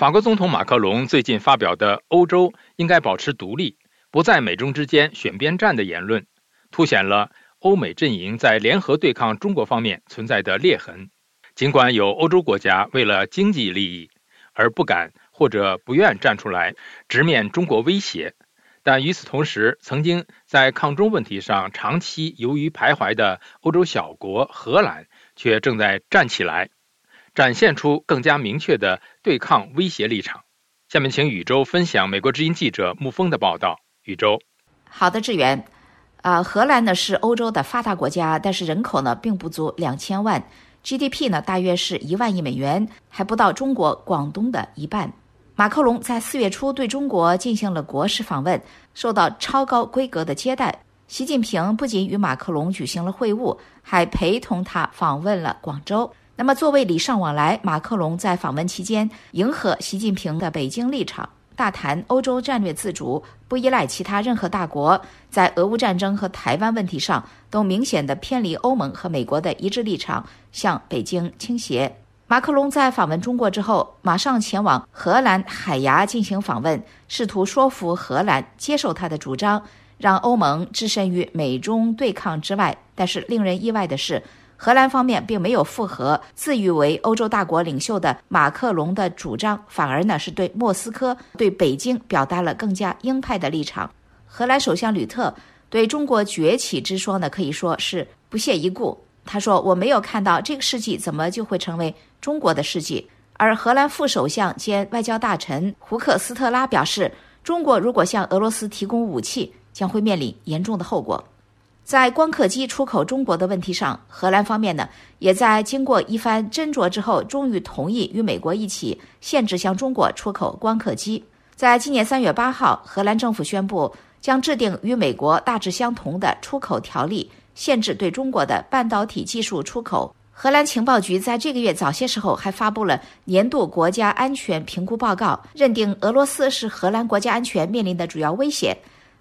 法国总统马克龙最近发表的“欧洲应该保持独立，不在美中之间选边站”的言论，凸显了欧美阵营在联合对抗中国方面存在的裂痕。尽管有欧洲国家为了经济利益而不敢或者不愿站出来直面中国威胁，但与此同时，曾经在抗中问题上长期由于徘徊的欧洲小国荷兰却正在站起来。展现出更加明确的对抗威胁立场。下面请宇宙分享美国之音记者沐风的报道。宇宙，好的，志远。啊，荷兰呢是欧洲的发达国家，但是人口呢并不足两千万，GDP 呢大约是一万亿美元，还不到中国广东的一半。马克龙在四月初对中国进行了国事访问，受到超高规格的接待。习近平不仅与马克龙举行了会晤，还陪同他访问了广州。那么，作为礼尚往来，马克龙在访问期间迎合习近平的北京立场，大谈欧洲战略自主，不依赖其他任何大国，在俄乌战争和台湾问题上都明显的偏离欧盟和美国的一致立场，向北京倾斜。马克龙在访问中国之后，马上前往荷兰海牙进行访问，试图说服荷兰接受他的主张，让欧盟置身于美中对抗之外。但是，令人意外的是。荷兰方面并没有附和自誉为欧洲大国领袖的马克龙的主张，反而呢是对莫斯科、对北京表达了更加鹰派的立场。荷兰首相吕特对中国崛起之说呢，可以说是不屑一顾。他说：“我没有看到这个世纪怎么就会成为中国的世纪。”而荷兰副首相兼外交大臣胡克斯特拉表示：“中国如果向俄罗斯提供武器，将会面临严重的后果。”在光刻机出口中国的问题上，荷兰方面呢，也在经过一番斟酌之后，终于同意与美国一起限制向中国出口光刻机。在今年三月八号，荷兰政府宣布将制定与美国大致相同的出口条例，限制对中国的半导体技术出口。荷兰情报局在这个月早些时候还发布了年度国家安全评估报告，认定俄罗斯是荷兰国家安全面临的主要威胁。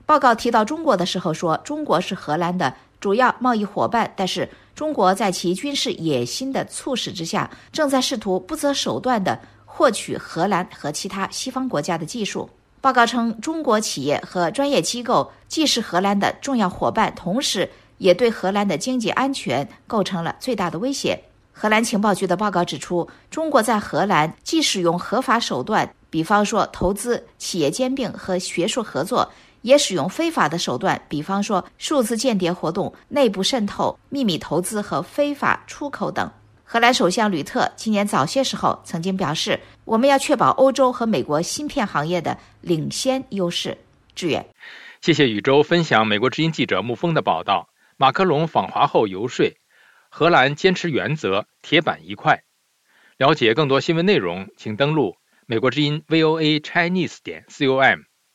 报告提到中国的时候说，中国是荷兰的主要贸易伙伴，但是中国在其军事野心的促使之下，正在试图不择手段地获取荷兰和其他西方国家的技术。报告称，中国企业和专业机构既是荷兰的重要伙伴，同时也对荷兰的经济安全构成了最大的威胁。荷兰情报局的报告指出，中国在荷兰既使用合法手段，比方说投资、企业兼并和学术合作。也使用非法的手段，比方说数字间谍活动、内部渗透、秘密投资和非法出口等。荷兰首相吕特今年早些时候曾经表示：“我们要确保欧洲和美国芯片行业的领先优势。”志远，谢谢宇宙分享美国之音记者沐风的报道。马克龙访华后游说，荷兰坚持原则，铁板一块。了解更多新闻内容，请登录美国之音 VOA Chinese 点 com。